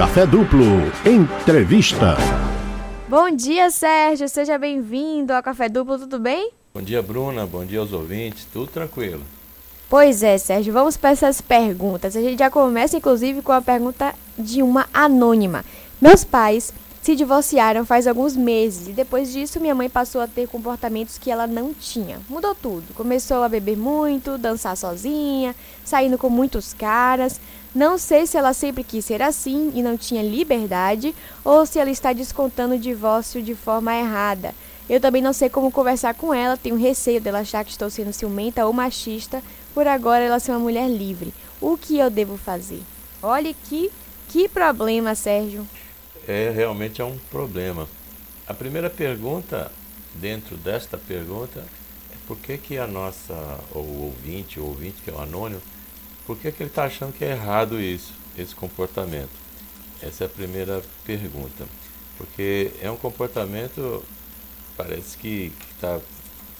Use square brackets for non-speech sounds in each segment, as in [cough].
Café Duplo. Entrevista. Bom dia, Sérgio. Seja bem-vindo ao Café Duplo, tudo bem? Bom dia, Bruna. Bom dia aos ouvintes. Tudo tranquilo. Pois é, Sérgio. Vamos para essas perguntas. A gente já começa, inclusive, com a pergunta de uma anônima. Meus pais se divorciaram faz alguns meses e depois disso minha mãe passou a ter comportamentos que ela não tinha. Mudou tudo. Começou a beber muito, dançar sozinha, saindo com muitos caras. Não sei se ela sempre quis ser assim e não tinha liberdade ou se ela está descontando o divórcio de forma errada. Eu também não sei como conversar com ela, tenho receio dela achar que estou sendo ciumenta ou machista por agora ela ser uma mulher livre. O que eu devo fazer? Olha que que problema, Sérgio é realmente é um problema. A primeira pergunta, dentro desta pergunta, é por que, que a nossa, ou ouvinte, o ouvinte que é o anônimo, por que, que ele está achando que é errado isso, esse comportamento? Essa é a primeira pergunta. Porque é um comportamento, parece que está,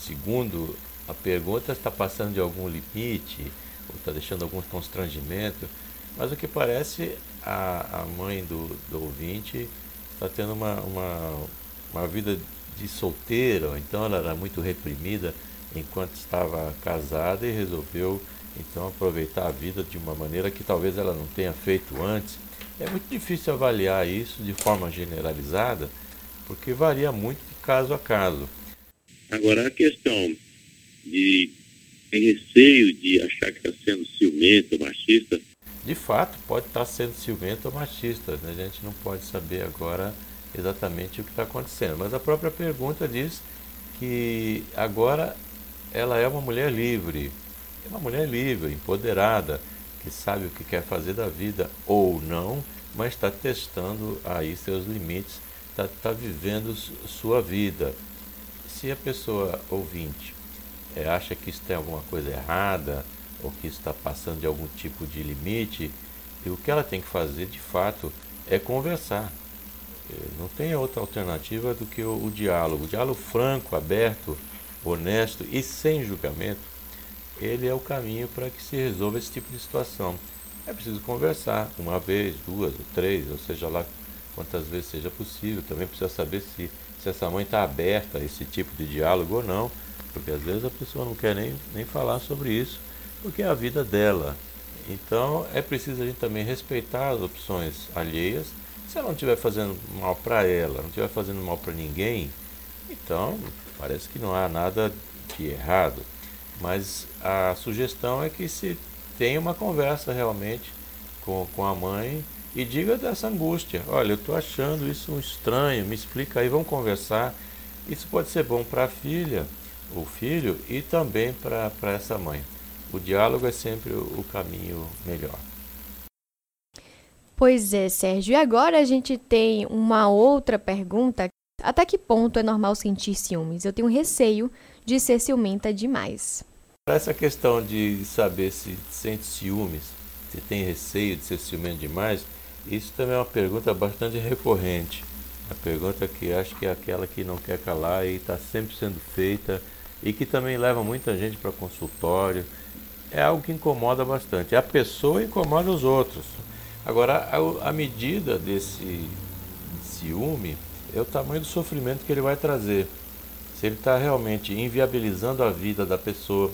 segundo a pergunta, está passando de algum limite, ou está deixando algum constrangimento, mas o que parece a, a mãe do, do ouvinte está tendo uma, uma, uma vida de solteira, então ela era muito reprimida enquanto estava casada e resolveu então aproveitar a vida de uma maneira que talvez ela não tenha feito antes. É muito difícil avaliar isso de forma generalizada, porque varia muito de caso a caso. Agora a questão de tem receio de achar que está sendo ciumento, machista, de fato pode estar sendo ciumento ou machista. Né? A gente não pode saber agora exatamente o que está acontecendo. Mas a própria pergunta diz que agora ela é uma mulher livre. É uma mulher livre, empoderada, que sabe o que quer fazer da vida ou não, mas está testando aí seus limites, está tá vivendo sua vida. Se a pessoa ouvinte é, acha que isso tem alguma coisa errada, ou que está passando de algum tipo de limite, e o que ela tem que fazer de fato é conversar. É, não tem outra alternativa do que o, o diálogo. O diálogo franco, aberto, honesto e sem julgamento, ele é o caminho para que se resolva esse tipo de situação. É preciso conversar uma vez, duas ou três, ou seja lá quantas vezes seja possível. Também precisa saber se, se essa mãe está aberta a esse tipo de diálogo ou não, porque às vezes a pessoa não quer nem, nem falar sobre isso porque é a vida dela. Então é preciso a gente também respeitar as opções alheias. Se ela não estiver fazendo mal para ela, não estiver fazendo mal para ninguém, então parece que não há nada de errado. Mas a sugestão é que se tenha uma conversa realmente com, com a mãe e diga dessa angústia. Olha, eu estou achando isso um estranho, me explica aí, vamos conversar. Isso pode ser bom para a filha, o filho, e também para essa mãe. O diálogo é sempre o caminho melhor. Pois é, Sérgio. E agora a gente tem uma outra pergunta. Até que ponto é normal sentir ciúmes? Eu tenho receio de ser ciumenta demais. Essa questão de saber se sente ciúmes, se tem receio de ser ciumento demais, isso também é uma pergunta bastante recorrente. A pergunta que acho que é aquela que não quer calar e está sempre sendo feita e que também leva muita gente para consultório é algo que incomoda bastante. A pessoa incomoda os outros. Agora, a, a medida desse ciúme é o tamanho do sofrimento que ele vai trazer. Se ele está realmente inviabilizando a vida da pessoa,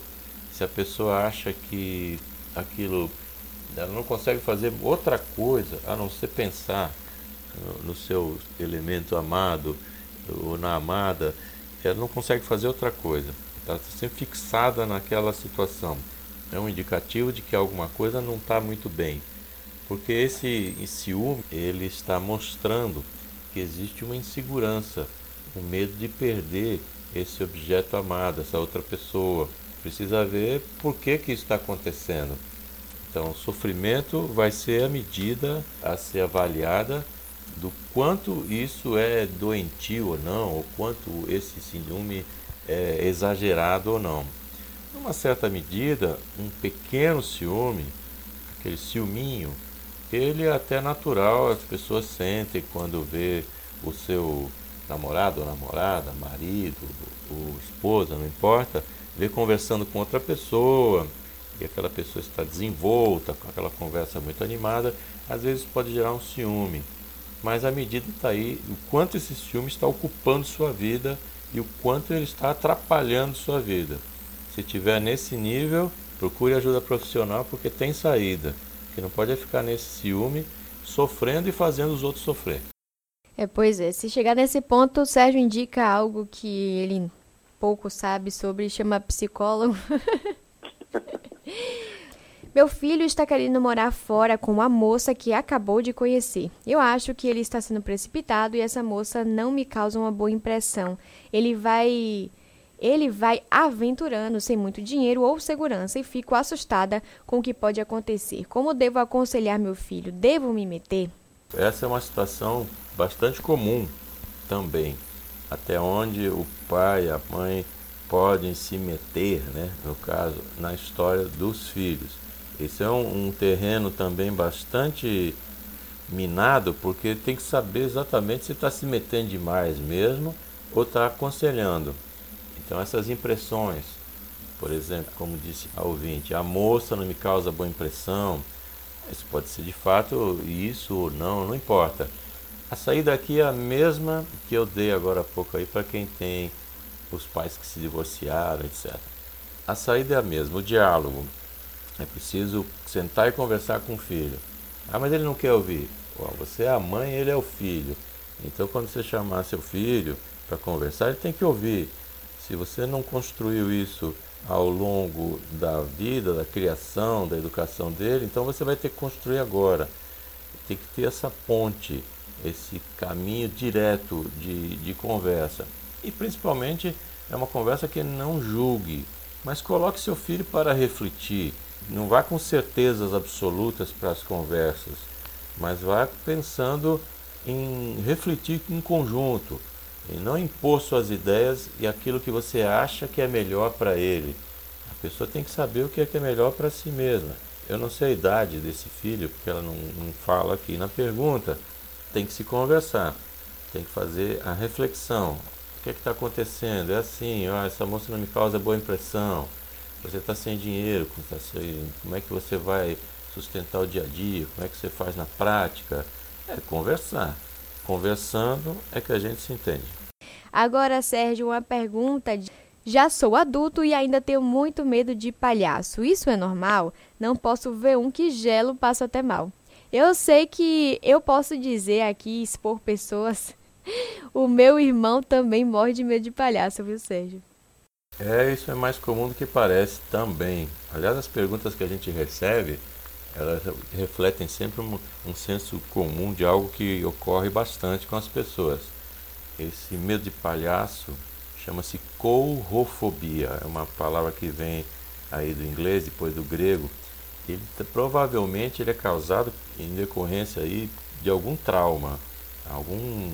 se a pessoa acha que aquilo ela não consegue fazer outra coisa a não ser pensar no, seu elemento amado ou na amada, ela não consegue fazer outra coisa. Está sempre fixada naquela situação é um indicativo de que alguma coisa não está muito bem. Porque esse ciúme, ele está mostrando que existe uma insegurança, um medo de perder esse objeto amado, essa outra pessoa. Precisa ver por que, que isso está acontecendo. Então, o sofrimento vai ser a medida a ser avaliada do quanto isso é doentio ou não, ou quanto esse ciúme é exagerado ou não. Numa certa medida, um pequeno ciúme, aquele ciúminho, ele é até natural, as pessoas sentem quando vê o seu namorado ou namorada, marido, ou esposa, não importa, vê conversando com outra pessoa, e aquela pessoa está desenvolta, com aquela conversa muito animada, às vezes pode gerar um ciúme. Mas a medida está aí, o quanto esse ciúme está ocupando sua vida e o quanto ele está atrapalhando sua vida. Se tiver nesse nível, procure ajuda profissional porque tem saída. Que não pode é ficar nesse ciúme, sofrendo e fazendo os outros sofrer. É, pois é. Se chegar nesse ponto, o Sérgio indica algo que ele pouco sabe sobre, chama psicólogo. [laughs] Meu filho está querendo morar fora com uma moça que acabou de conhecer. Eu acho que ele está sendo precipitado e essa moça não me causa uma boa impressão. Ele vai ele vai aventurando sem muito dinheiro ou segurança e fico assustada com o que pode acontecer. Como devo aconselhar meu filho? Devo me meter? Essa é uma situação bastante comum também. Até onde o pai e a mãe podem se meter, né, no caso, na história dos filhos. Esse é um, um terreno também bastante minado, porque tem que saber exatamente se está se metendo demais mesmo ou está aconselhando. Então essas impressões, por exemplo, como disse a ouvinte, a moça não me causa boa impressão, isso pode ser de fato isso ou não, não importa. A saída aqui é a mesma que eu dei agora há pouco aí para quem tem os pais que se divorciaram, etc. A saída é a mesma, o diálogo. É preciso sentar e conversar com o filho. Ah, mas ele não quer ouvir. Bom, você é a mãe, ele é o filho. Então, quando você chamar seu filho para conversar, ele tem que ouvir. Se você não construiu isso ao longo da vida, da criação, da educação dele, então você vai ter que construir agora. Tem que ter essa ponte, esse caminho direto de, de conversa. E principalmente é uma conversa que não julgue, mas coloque seu filho para refletir. Não vá com certezas absolutas para as conversas, mas vá pensando em refletir em conjunto e não impor suas ideias e aquilo que você acha que é melhor para ele. A pessoa tem que saber o que é, que é melhor para si mesma. Eu não sei a idade desse filho, porque ela não, não fala aqui na pergunta. Tem que se conversar, tem que fazer a reflexão. O que é está acontecendo? É assim, ó, essa moça não me causa boa impressão. Você está sem dinheiro, tá como é que você vai sustentar o dia a dia? Como é que você faz na prática? É conversar. Conversando é que a gente se entende. Agora, Sérgio, uma pergunta. Já sou adulto e ainda tenho muito medo de palhaço. Isso é normal? Não posso ver um que gelo passo até mal. Eu sei que eu posso dizer aqui, expor pessoas. [laughs] O meu irmão também morre de medo de palhaço, viu, Sérgio? É, isso é mais comum do que parece também. Aliás, as perguntas que a gente recebe elas refletem sempre um, um senso comum de algo que ocorre bastante com as pessoas. Esse medo de palhaço chama-se courofobia, é uma palavra que vem aí do inglês, depois do grego. Ele provavelmente ele é causado em decorrência aí de algum trauma, algum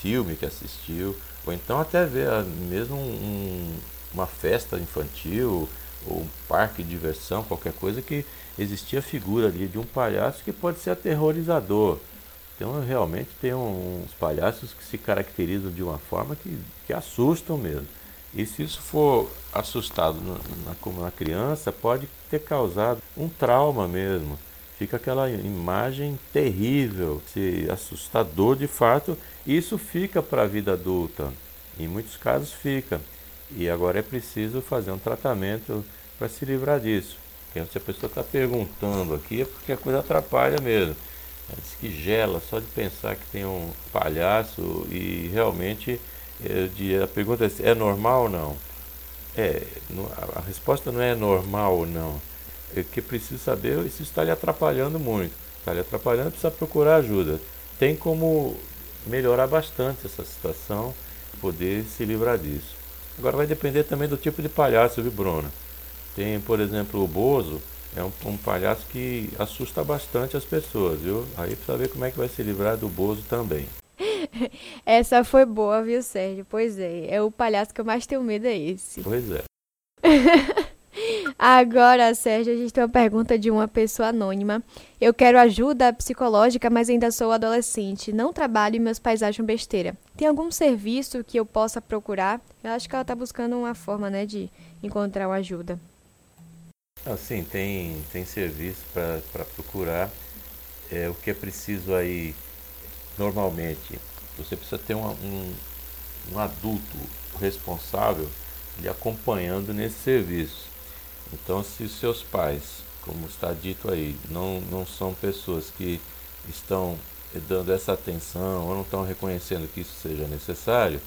filme que assistiu, ou então até ver mesmo um, uma festa infantil ou um parque de diversão, qualquer coisa que existia a figura ali de um palhaço que pode ser aterrorizador. Então realmente tem uns palhaços que se caracterizam de uma forma que, que assustam mesmo. E se isso for assustado na, na, como na criança, pode ter causado um trauma mesmo. Fica aquela imagem terrível, se assustador de fato, isso fica para a vida adulta. Em muitos casos fica. E agora é preciso fazer um tratamento para se livrar disso. Porque se a pessoa está perguntando aqui é porque a coisa atrapalha mesmo. Ela diz que gela só de pensar que tem um palhaço e realmente é, a pergunta é, é normal ou não? É, a resposta não é normal ou não. É que preciso saber se está lhe atrapalhando muito. Está lhe atrapalhando, precisa procurar ajuda. Tem como melhorar bastante essa situação, poder se livrar disso. Agora vai depender também do tipo de palhaço, viu, Bruna? Tem, por exemplo, o Bozo, é um, um, palhaço que assusta bastante as pessoas, viu? Aí precisa ver como é que vai se livrar do Bozo também. [laughs] Essa foi boa, viu, Sérgio? Pois é, é o palhaço que eu mais tenho medo é esse. Pois é. [laughs] Agora, Sérgio, a gente tem uma pergunta de uma pessoa anônima. Eu quero ajuda psicológica, mas ainda sou adolescente. Não trabalho e meus pais acham besteira. Tem algum serviço que eu possa procurar? Eu acho que ela está buscando uma forma, né, de encontrar uma ajuda. Ah, sim, tem, tem serviço para procurar. é, o que é preciso aí, normalmente, você precisa ter um, um, um adulto responsável lhe acompanhando nesse serviço. Então, se seus pais, como está dito aí, não, não são pessoas que estão dando essa atenção ou não estão reconhecendo que isso seja necessário,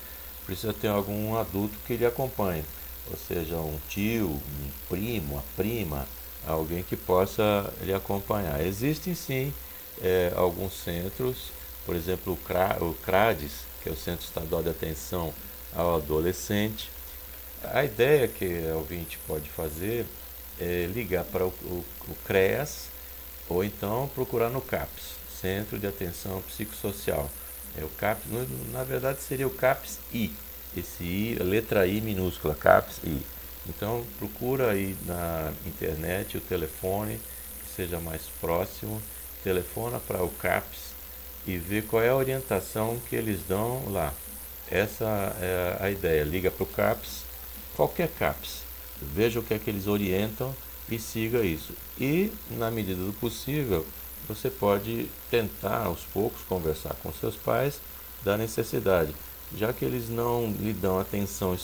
precisa ter algum adulto que lhe acompanhe, ou seja, um tio, um primo, uma prima, alguém que possa lhe acompanhar. Existem sim é, alguns centros, por exemplo o, CRA, o CRADES, que é o Centro Estadual de Atenção ao Adolescente. A ideia que o ouvinte pode fazer é ligar para o, o, o CREAS ou então procurar no CAPS, Centro de Atenção Psicossocial. É o CAPS, na verdade seria o CAPS I, esse I, letra I minúscula, CAPS I. Então procura aí na internet o telefone que seja mais próximo, telefona para o CAPS e vê qual é a orientação que eles dão lá. Essa é a ideia. Liga para o CAPS, qualquer CAPS, veja o que é que eles orientam e siga isso. E, na medida do possível, você pode tentar aos poucos conversar com seus pais da necessidade. Já que eles não lhe dão atenção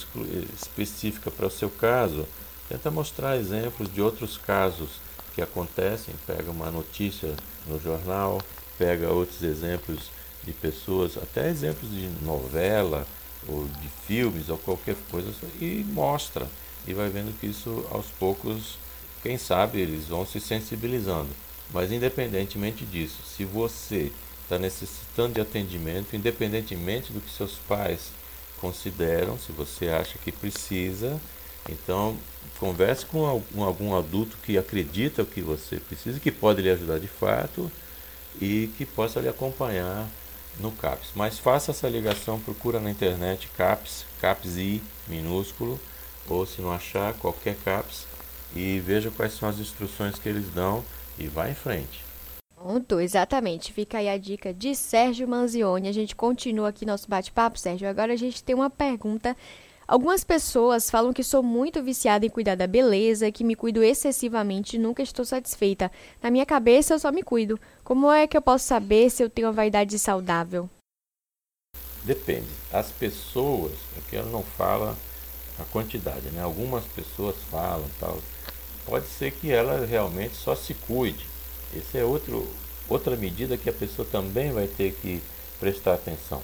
específica para o seu caso, tenta mostrar exemplos de outros casos que acontecem, pega uma notícia no jornal, pega outros exemplos de pessoas, até exemplos de novela ou de filmes ou qualquer coisa e mostra e vai vendo que isso aos poucos, quem sabe eles vão se sensibilizando. Mas independentemente disso, se você está necessitando de atendimento, independentemente do que seus pais consideram, se você acha que precisa, então converse com algum, adulto que acredita que você precisa, que pode lhe ajudar de fato e que possa lhe acompanhar no CAPS. Mas faça essa ligação, procura na internet CAPS, I minúsculo, ou se não achar, qualquer CAPS, e veja quais são as instruções que eles dão e vá em frente. Pronto, exatamente. Fica aí a dica de Sérgio Manzioni. A gente continua aqui nosso bate-papo, Sérgio. Agora a gente tem uma pergunta. Algumas pessoas falam que sou muito viciada em cuidar da beleza, que me cuido excessivamente e nunca estou satisfeita. Na minha cabeça eu só me cuido. Como é que eu posso saber se eu tenho uma vaidade saudável? Depende. As pessoas, aqui ela não fala a quantidade, né? Algumas pessoas falam tal. Pode ser que ela realmente só se cuide. Essa é outro, outra medida que a pessoa também vai ter que prestar atenção.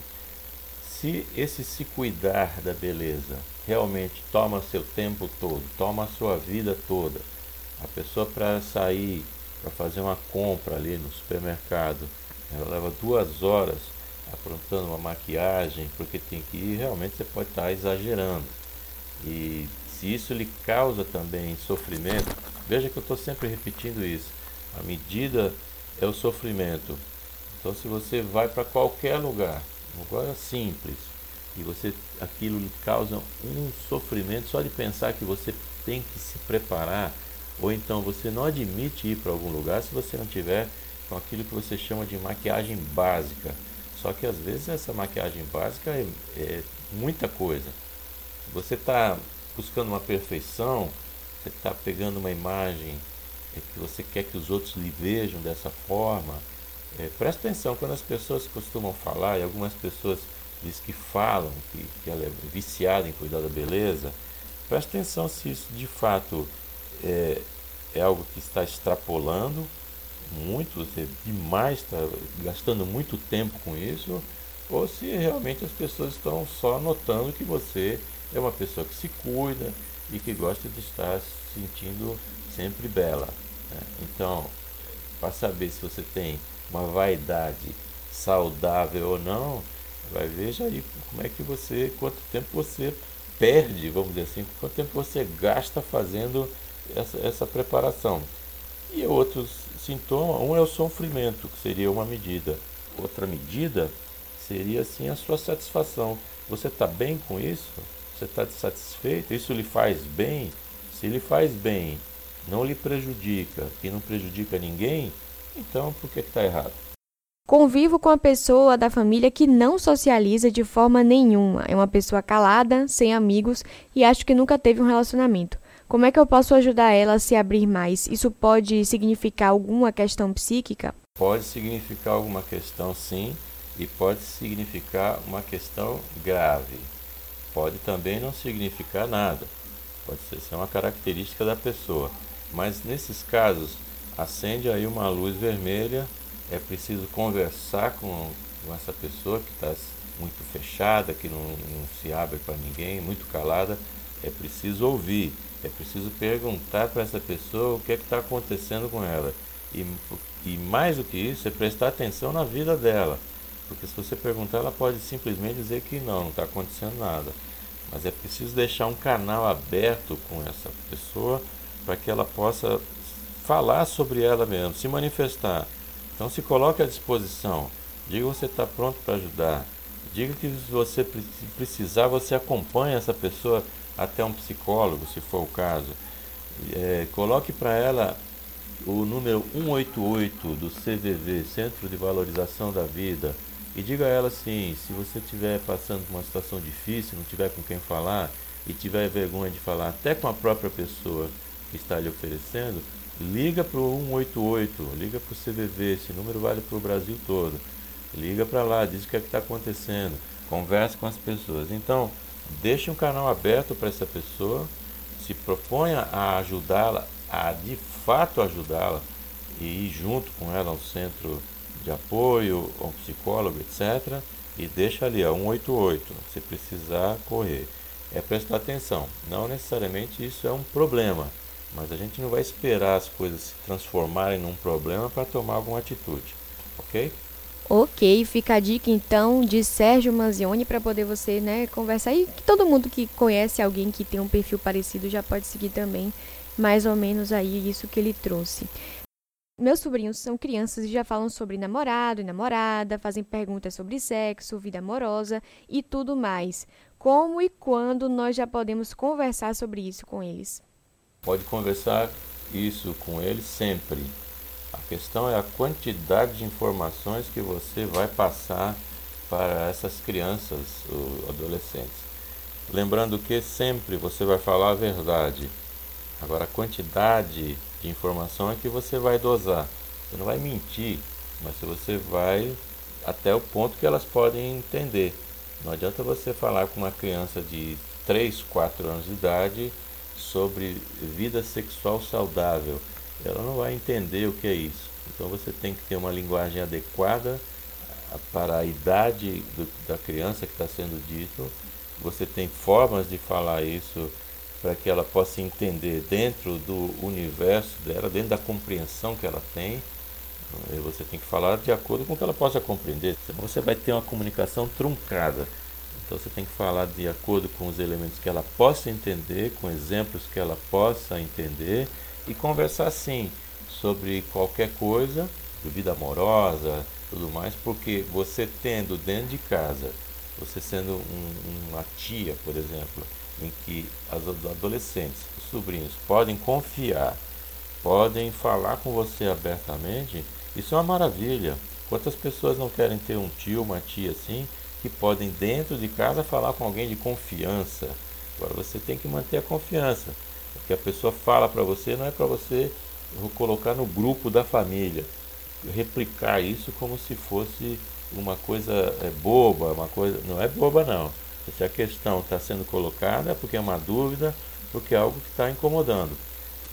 Se esse se cuidar da beleza realmente toma seu tempo todo, toma sua vida toda, a pessoa para sair para fazer uma compra ali no supermercado. Ela leva duas horas aprontando uma maquiagem, porque tem que ir, realmente você pode estar exagerando. E se isso lhe causa também sofrimento, veja que eu estou sempre repetindo isso. A medida é o sofrimento. Então se você vai para qualquer lugar, um lugar simples, e você aquilo lhe causa um sofrimento só de pensar que você tem que se preparar ou então você não admite ir para algum lugar se você não tiver com aquilo que você chama de maquiagem básica. Só que às vezes essa maquiagem básica é, é muita coisa. Você está buscando uma perfeição, você está pegando uma imagem é, que você quer que os outros lhe vejam dessa forma. É, presta atenção quando as pessoas costumam falar, e algumas pessoas dizem que falam que, que ela é viciada em cuidar da beleza. Presta atenção se isso de fato é, é algo que está extrapolando muito, você demais está gastando muito tempo com isso, ou se realmente as pessoas estão só notando que você é uma pessoa que se cuida e que gosta de estar se sentindo sempre bela. Né? Então, para saber se você tem uma vaidade saudável ou não, vai ver já aí como é que você, quanto tempo você perde, vamos dizer assim, quanto tempo você gasta fazendo essa, essa preparação. E outros sintomas, um é o sofrimento, que seria uma medida. Outra medida seria assim a sua satisfação. Você está bem com isso? Você está satisfeito? Isso lhe faz bem? Se lhe faz bem, não lhe prejudica e não prejudica ninguém, então por que está errado? Convivo com a pessoa da família que não socializa de forma nenhuma. É uma pessoa calada, sem amigos e acho que nunca teve um relacionamento. Como é que eu posso ajudar ela a se abrir mais? Isso pode significar alguma questão psíquica? pode significar alguma questão sim, e pode significar uma questão grave. Pode também não significar nada. Pode ser uma característica da pessoa. Mas nesses casos, acende aí uma luz vermelha. É preciso conversar com, com essa pessoa que está muito fechada, que não, não se abre para ninguém, muito calada. É preciso ouvir. É preciso perguntar para essa pessoa o que é está acontecendo com ela. E, e mais do que isso, é prestar atenção na vida dela. Porque se você perguntar, ela pode simplesmente dizer que não, não está acontecendo nada. Mas é preciso deixar um canal aberto com essa pessoa para que ela possa falar sobre ela mesmo, se manifestar. Então se coloque à disposição. Diga que você está pronto para ajudar. Diga que se você precisar, você acompanha essa pessoa até um psicólogo, se for o caso. É, coloque para ela o número 188 do CVV, Centro de Valorização da Vida e diga a ela assim: se você estiver passando por uma situação difícil, não tiver com quem falar e tiver vergonha de falar até com a própria pessoa que está lhe oferecendo, liga para o 188, liga para o CVV, esse número vale para o Brasil todo. Liga para lá, diz o que é está acontecendo, converse com as pessoas. Então, deixe um canal aberto para essa pessoa, se proponha a ajudá-la, a de fato ajudá-la e ir junto com ela ao centro de apoio, um psicólogo, etc. E deixa ali, ó, 188, se precisar correr. É prestar atenção. Não necessariamente isso é um problema, mas a gente não vai esperar as coisas se transformarem num problema para tomar alguma atitude, ok? Ok, fica a dica então de Sérgio Manzioni para poder você né, conversar e que todo mundo que conhece alguém que tem um perfil parecido já pode seguir também mais ou menos aí isso que ele trouxe. Meus sobrinhos são crianças e já falam sobre namorado e namorada, fazem perguntas sobre sexo, vida amorosa e tudo mais. Como e quando nós já podemos conversar sobre isso com eles? Pode conversar isso com eles sempre. A questão é a quantidade de informações que você vai passar para essas crianças ou adolescentes. Lembrando que sempre você vai falar a verdade. Agora, a quantidade de informação é que você vai dosar. Você não vai mentir, mas você vai até o ponto que elas podem entender. Não adianta você falar com uma criança de 3, 4 anos de idade sobre vida sexual saudável. Ela não vai entender o que é isso. Então você tem que ter uma linguagem adequada para a idade do, da criança que está sendo dito. Você tem formas de falar isso para que ela possa entender dentro do universo dela, dentro da compreensão que ela tem. E você tem que falar de acordo com o que ela possa compreender, senão você vai ter uma comunicação truncada. Então você tem que falar de acordo com os elementos que ela possa entender, com exemplos que ela possa entender e conversar sim sobre qualquer coisa, vida amorosa, tudo mais, porque você tendo dentro de casa, você sendo um, uma tia, por exemplo, em que as adolescentes, os sobrinhos podem confiar, podem falar com você abertamente, isso é uma maravilha. Quantas pessoas não querem ter um tio, uma tia assim, que podem dentro de casa falar com alguém de confiança? Agora você tem que manter a confiança. O que a pessoa fala para você não é para você colocar no grupo da família, replicar isso como se fosse uma coisa é, boba, uma coisa. Não é boba não. Se a questão está sendo colocada é porque é uma dúvida, porque é algo que está incomodando.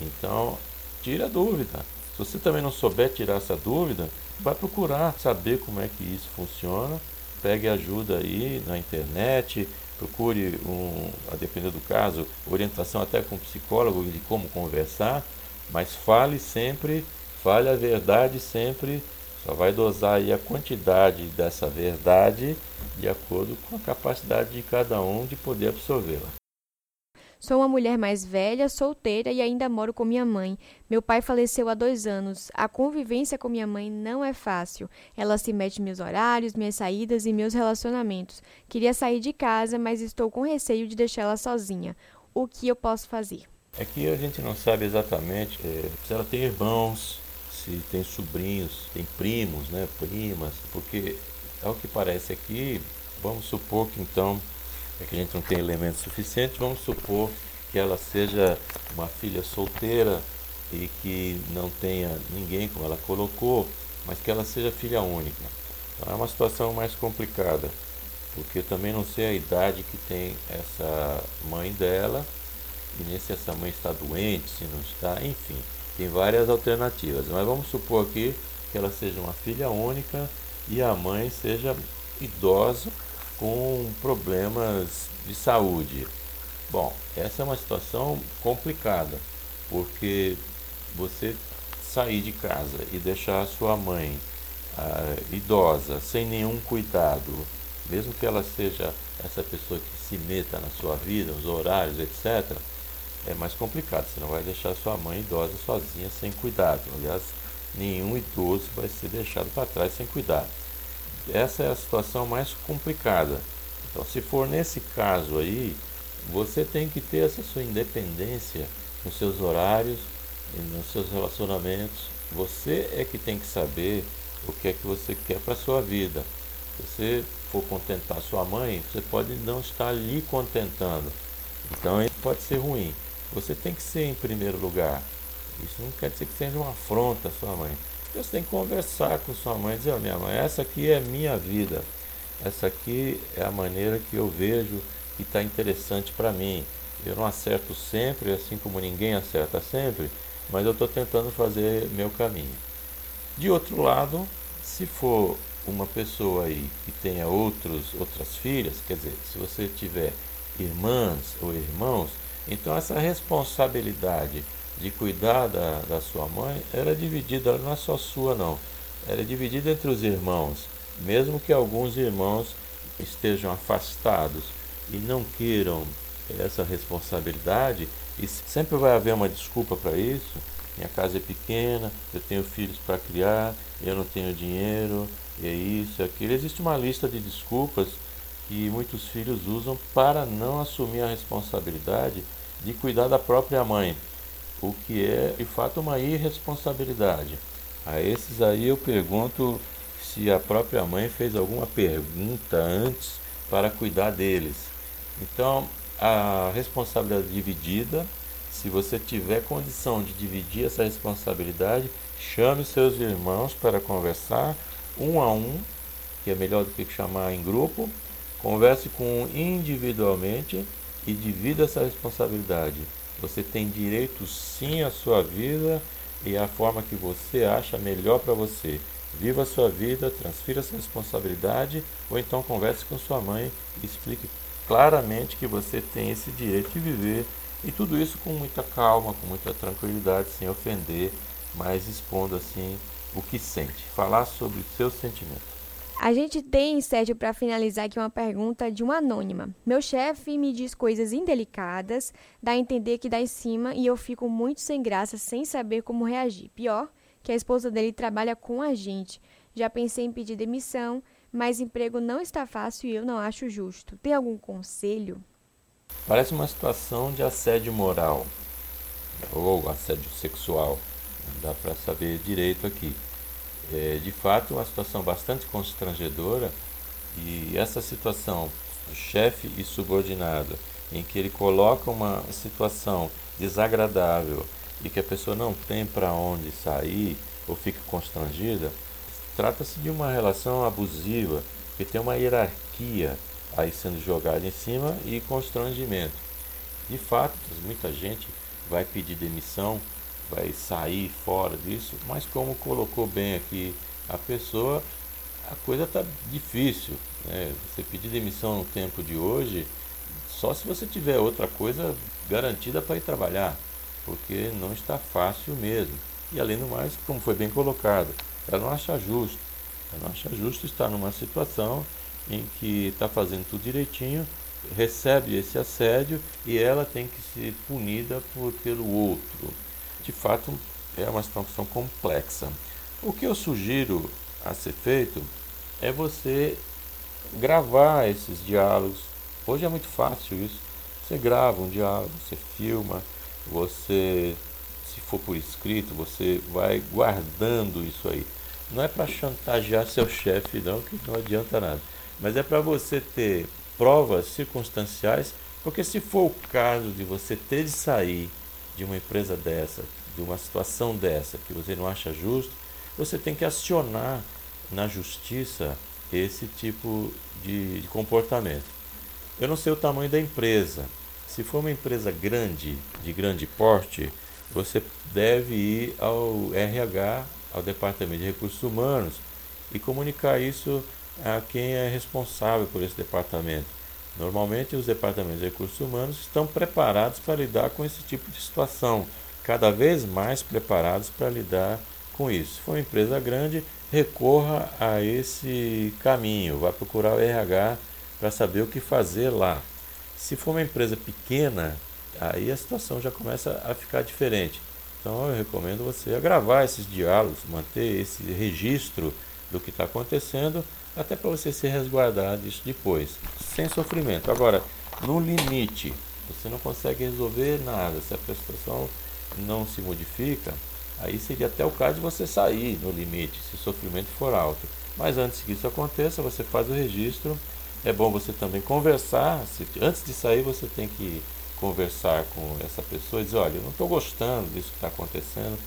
Então, tira a dúvida. Se você também não souber tirar essa dúvida, vai procurar saber como é que isso funciona. Pegue ajuda aí na internet, procure, um, a depender do caso, orientação até com psicólogo de como conversar, mas fale sempre, fale a verdade sempre só vai dosar aí a quantidade dessa verdade de acordo com a capacidade de cada um de poder absorvê-la. Sou uma mulher mais velha, solteira e ainda moro com minha mãe. Meu pai faleceu há dois anos. A convivência com minha mãe não é fácil. Ela se mete em meus horários, minhas saídas e meus relacionamentos. Queria sair de casa, mas estou com receio de deixá-la sozinha. O que eu posso fazer? É que a gente não sabe exatamente é, se ela tem irmãos, se tem sobrinhos, tem primos, né, primas, porque ao que parece aqui, vamos supor que então, é que a gente não tem elementos suficientes, vamos supor que ela seja uma filha solteira e que não tenha ninguém, como ela colocou, mas que ela seja filha única. Então é uma situação mais complicada, porque também não sei a idade que tem essa mãe dela, e nem se essa mãe está doente, se não está, enfim, tem várias alternativas. Mas vamos supor aqui que ela seja uma filha única e a mãe seja idosa com problemas de saúde. Bom, essa é uma situação complicada, porque você sair de casa e deixar a sua mãe ah, idosa sem nenhum cuidado, mesmo que ela seja essa pessoa que se meta na sua vida, os horários, etc., é mais complicado. Você não vai deixar sua mãe idosa sozinha sem cuidado. Aliás, nenhum idoso vai ser deixado para trás sem cuidado. Essa é a situação mais complicada. Então, se for nesse caso aí, você tem que ter essa sua independência nos seus horários, nos seus relacionamentos. Você é que tem que saber o que é que você quer para a sua vida. Se você for contentar sua mãe, você pode não estar lhe contentando. Então, isso pode ser ruim. Você tem que ser em primeiro lugar. Isso não quer dizer que seja uma afronta à sua mãe. Você tem que conversar com sua mãe dizer, oh, minha mãe, essa aqui é minha vida. Essa aqui é a maneira que eu vejo que está interessante para mim. Eu não acerto sempre, assim como ninguém acerta sempre, mas eu estou tentando fazer meu caminho. De outro lado, se for uma pessoa aí que tenha outros, outras filhas, quer dizer, se você tiver irmãs ou irmãos, então essa responsabilidade de cuidar da, da sua mãe era dividida, ela não é só sua não, era dividida entre os irmãos, mesmo que alguns irmãos estejam afastados e não queiram essa responsabilidade, e sempre vai haver uma desculpa para isso. Minha casa é pequena, eu tenho filhos para criar, eu não tenho dinheiro, é isso, é aquilo. Existe uma lista de desculpas que muitos filhos usam para não assumir a responsabilidade de cuidar da própria mãe, o que é de fato uma irresponsabilidade. A esses aí eu pergunto se a própria mãe fez alguma pergunta antes para cuidar deles. Então, a responsabilidade dividida, se você tiver condição de dividir essa responsabilidade, chame seus irmãos para conversar um a um, que é melhor do que chamar em grupo. Converse com um individualmente e divida essa responsabilidade. Você tem direito sim à sua vida e à forma que você acha melhor para você. Viva a sua vida, transfira essa responsabilidade ou então converse com sua mãe e explique claramente que você tem esse direito de viver e tudo isso com muita calma, com muita tranquilidade, sem ofender, mas expondo assim o que sente, falar sobre os seus sentimentos. A gente tem, Sérgio, para finalizar aqui uma pergunta de uma anônima. Meu chefe me diz coisas indelicadas, dá a entender que dá em cima e eu fico muito sem graça, sem saber como reagir. Pior, que a esposa dele trabalha com a gente. Já pensei em pedir demissão, mas emprego não está fácil e eu não acho justo. Tem algum conselho? Parece uma situação de assédio moral ou assédio sexual. Não dá para saber direito aqui. É, de fato, uma situação bastante constrangedora e essa situação, chefe e subordinado, em que ele coloca uma situação desagradável e que a pessoa não tem para onde sair ou fica constrangida, trata-se de uma relação abusiva, que tem uma hierarquia aí sendo jogada em cima e constrangimento. De fato, muita gente vai pedir demissão vai sair fora disso, mas como colocou bem aqui a pessoa, a coisa está difícil. Né? Você pedir demissão no tempo de hoje, só se você tiver outra coisa garantida para ir trabalhar, porque não está fácil mesmo. E além do mais, como foi bem colocado, ela não acha justo. Ela não acha justo estar numa situação em que está fazendo tudo direitinho, recebe esse assédio e ela tem que ser punida por, pelo outro de fato é uma situação complexa. O que eu sugiro a ser feito é você gravar esses diálogos. Hoje é muito fácil isso. Você grava um diálogo, você filma, você, se for por escrito, você vai guardando isso aí. Não é para chantagear seu chefe, não, que não adianta nada. Mas é para você ter provas circunstanciais, porque se for o caso de você ter de sair de uma empresa dessa, de uma situação dessa que você não acha justo, você tem que acionar na justiça esse tipo de, comportamento. Eu não sei o tamanho da empresa. Se for uma empresa grande, de grande porte, você deve ir ao RH, ao Departamento de Recursos Humanos, e comunicar isso a quem é responsável por esse departamento. Normalmente, os departamentos de recursos humanos estão preparados para lidar com esse tipo de situação, cada vez mais preparados para lidar com isso. Se for uma empresa grande, recorra a esse caminho, vá procurar o RH para saber o que fazer lá. Se for uma empresa pequena, aí a situação já começa a ficar diferente. Então eu recomendo você gravar esses diálogos, manter esse registro do que está acontecendo, até para você se resguardar disso depois, sem sofrimento. Agora, no limite, você não consegue resolver nada. Se a prestação não se modifica, aí seria até o caso de você sair no limite, se o sofrimento for alto. Mas antes que isso aconteça, você faz o registro. É bom você também conversar. Se, antes de sair, você tem que conversar com essa pessoa e dizer, olha, eu não estou gostando disso que está acontecendo,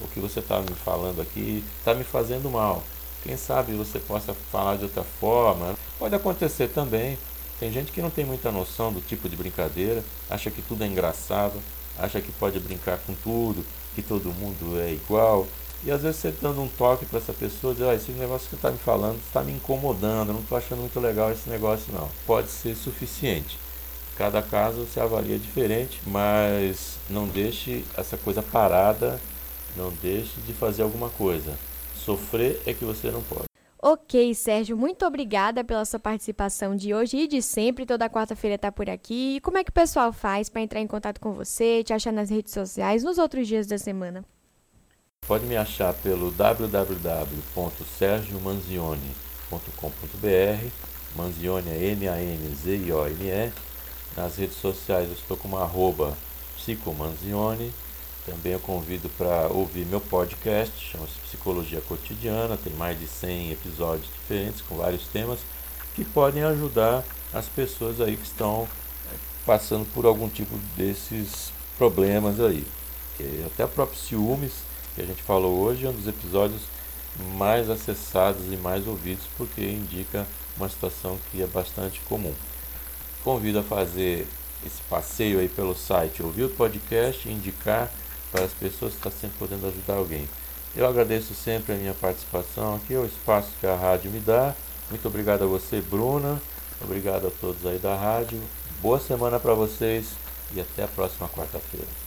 o que você está me falando aqui está me fazendo mal. Quem sabe você possa falar de outra forma. Pode acontecer também. Tem gente que não tem muita noção do tipo de brincadeira, acha que tudo é engraçado, acha que pode brincar com tudo, que todo mundo é igual. E às vezes você dando um toque para essa pessoa, diz, ah, esse negócio que está me falando está me incomodando, não estou achando muito legal esse negócio não. Pode ser suficiente. Cada caso se avalia diferente, mas não deixe essa coisa parada, não deixe de fazer alguma coisa. Sofrer é que você não pode. Ok, Sérgio, muito obrigada pela sua participação de hoje e de sempre. Toda quarta-feira tá por aqui. E como é que o pessoal faz para entrar em contato com você, te achar nas redes sociais nos outros dias da semana? Pode me achar pelo www.sergiomanzione.com.br. Manzione é M-A-N-Z-I-O-N-E. Nas redes sociais eu estou como arroba psicomanzione. Também eu convido para ouvir meu podcast, chama-se Psicologia Cotidiana, tem mais de 100 episódios diferentes com vários temas que podem ajudar as pessoas aí que estão eh, passando por algum tipo desses problemas aí. Até o próprio ciúmes, que a gente falou hoje, é um dos episódios mais acessados e mais ouvidos porque indica uma situação que é bastante comum convido a fazer esse passeio aí pelo site, ouvir o podcast indicar para as pessoas que estão tá sempre podendo ajudar alguém. Eu agradeço sempre a minha participação aqui, o espaço que a rádio me dá. Muito obrigado a você, Bruna. Obrigado a todos aí da rádio. Boa semana para vocês e até a próxima quarta-feira.